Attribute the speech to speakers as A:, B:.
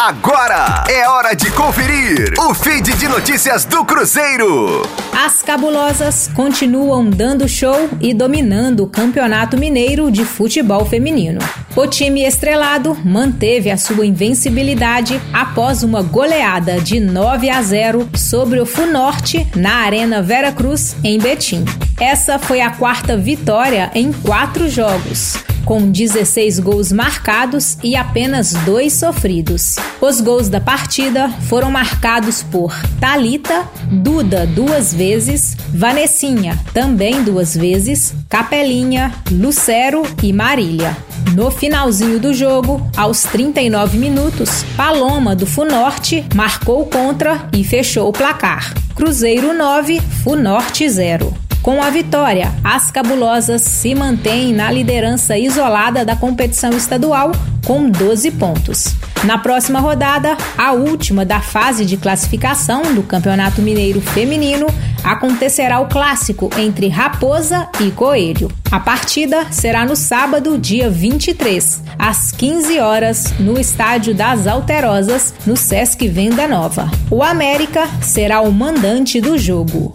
A: Agora é hora de conferir o feed de notícias do Cruzeiro.
B: As cabulosas continuam dando show e dominando o Campeonato Mineiro de Futebol Feminino. O time estrelado manteve a sua invencibilidade após uma goleada de 9 a 0 sobre o Funorte na Arena Vera Cruz, em Betim. Essa foi a quarta vitória em quatro jogos com 16 gols marcados e apenas dois sofridos. Os gols da partida foram marcados por Talita, Duda duas vezes, Vanessinha também duas vezes, Capelinha, Lucero e Marília. No finalzinho do jogo, aos 39 minutos, Paloma do Funorte marcou contra e fechou o placar. Cruzeiro 9, Funorte 0. Com a vitória, as cabulosas se mantêm na liderança isolada da competição estadual com 12 pontos. Na próxima rodada, a última da fase de classificação do Campeonato Mineiro Feminino, acontecerá o clássico entre Raposa e Coelho. A partida será no sábado, dia 23, às 15 horas, no Estádio das Alterosas, no Sesc Venda Nova. O América será o mandante do jogo.